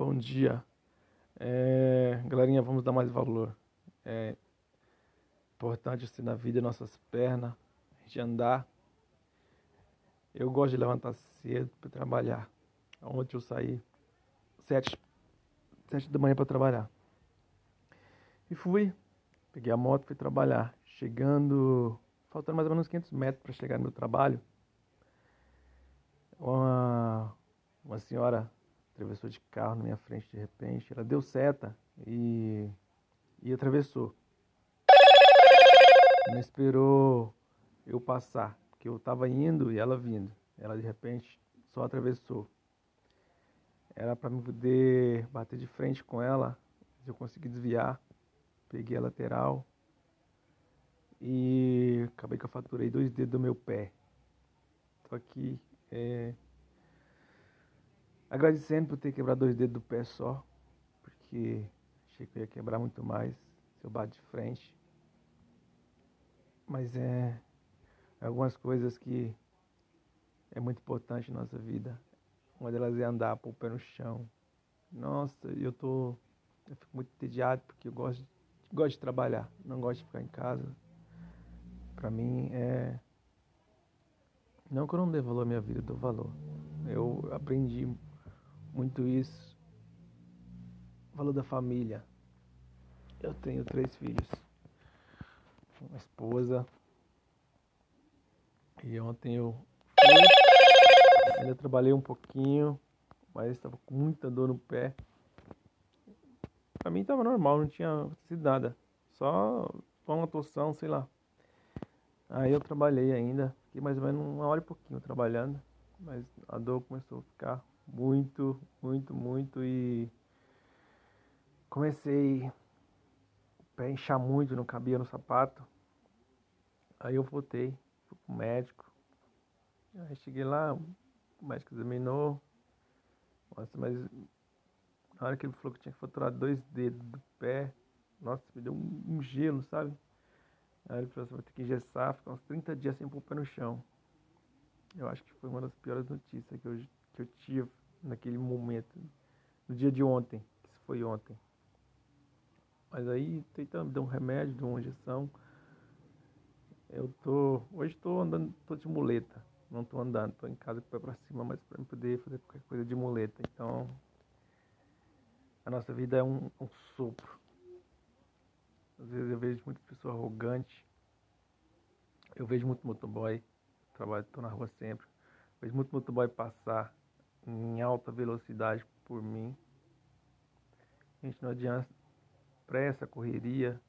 Bom dia. É, galerinha, vamos dar mais valor. É importante assim na vida, nossas pernas, a gente andar. Eu gosto de levantar cedo para trabalhar. Ontem eu saí sete, sete da manhã para trabalhar. E fui, peguei a moto, fui trabalhar. Chegando, faltando mais ou menos 500 metros para chegar no meu trabalho, uma, uma senhora atravessou de carro na minha frente de repente. Ela deu seta e, e atravessou. Não esperou eu passar, porque eu estava indo e ela vindo. Ela de repente só atravessou. Era para me poder bater de frente com ela, eu consegui desviar. Peguei a lateral e acabei que eu faturei dois dedos do meu pé. Tô aqui é, Agradecendo por ter quebrado dois dedos do pé só, porque achei que eu ia quebrar muito mais se eu bato de frente. Mas é, é algumas coisas que é muito importante na nossa vida. Uma delas é andar com o pé no chão. Nossa, eu tô. Eu fico muito entediado porque eu gosto, gosto de trabalhar, não gosto de ficar em casa. Pra mim é. Não que eu não dê valor à minha vida, eu dou valor. Eu aprendi muito isso. Falou da família. Eu tenho três filhos. Uma esposa. E ontem eu fui. Ainda trabalhei um pouquinho, mas estava com muita dor no pé. Pra mim estava normal, não tinha sido nada. Só, só uma torção, sei lá. Aí eu trabalhei ainda. Fiquei mais ou menos uma hora e pouquinho trabalhando. Mas a dor começou a ficar muito, muito, muito e comecei pé inchar muito, não cabia no sapato. Aí eu voltei, fui pro médico. Aí cheguei lá, o médico examinou. Nossa, mas na hora que ele falou que tinha que faturar dois dedos do pé, nossa, me deu um, gelo, sabe? Aí ele falou, você vai ter que engessar, ficar uns 30 dias sem pôr o pé no chão. Eu acho que foi uma das piores notícias que eu, que eu tive naquele momento, no dia de ontem, que foi ontem. Mas aí tentando dar um remédio, dar uma injeção. Eu tô. Hoje estou andando, tô de muleta. Não estou andando, estou em casa com o pé para cima, mas para poder fazer qualquer coisa de muleta. Então a nossa vida é um, um sopro. Às vezes eu vejo muitas pessoas arrogantes. Eu vejo muito motoboy. Trabalho, estou na rua sempre. Vejo muito motoboy passar em alta velocidade por mim. Gente, não adianta pressa, correria.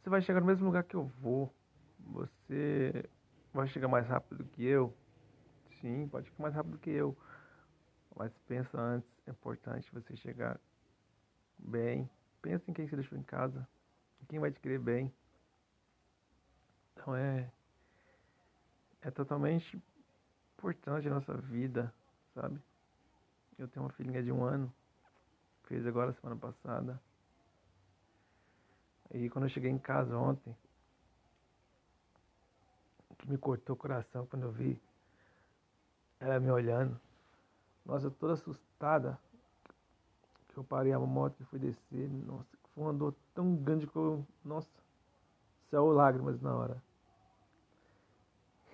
Você vai chegar no mesmo lugar que eu vou. Você vai chegar mais rápido que eu. Sim, pode ficar mais rápido que eu. Mas pensa antes, é importante você chegar bem. Pensa em quem você deixou em casa. Quem vai te querer bem. Então é. É totalmente importante a nossa vida sabe? Eu tenho uma filhinha de um ano, fez agora semana passada. E quando eu cheguei em casa ontem, que me cortou o coração quando eu vi ela me olhando. Nossa, eu toda assustada. Que eu parei a moto e fui descer. Nossa, foi uma dor tão grande que eu. Nossa, céu lágrimas na hora.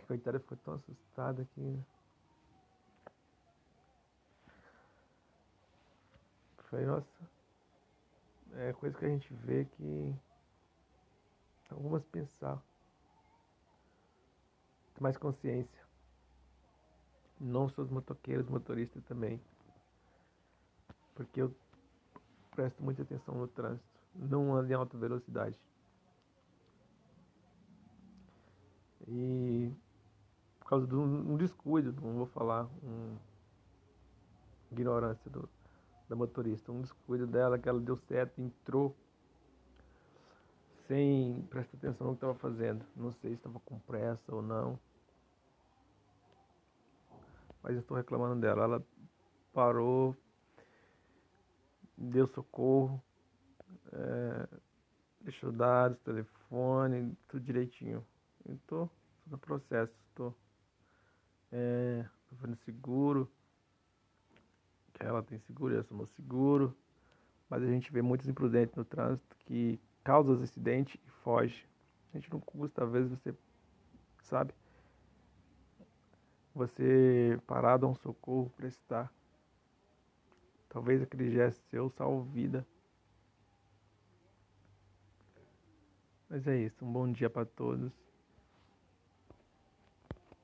Coitada, ficou tão assustada que. Falei, nossa, é coisa que a gente vê que algumas pensar. Ter mais consciência. Não só os motoqueiros, motoristas também. Porque eu presto muita atenção no trânsito. Não ando em alta velocidade. E por causa de um, um descuido, não vou falar, um ignorância do, da motorista, um descuido dela que ela deu certo, entrou sem prestar atenção no que estava fazendo. Não sei se estava com pressa ou não. Mas eu estou reclamando dela. Ela parou, deu socorro, é, deixou dados, telefone, tudo direitinho. Estou no processo, estou é, fazendo seguro. Ela tem seguro, eu somos seguro, mas a gente vê muitos imprudentes no trânsito que causam acidente e foge. A gente não custa, às vezes você sabe, você parar, dar um socorro, prestar. Talvez aquele gesto seu salve vida. Mas é isso, um bom dia para todos.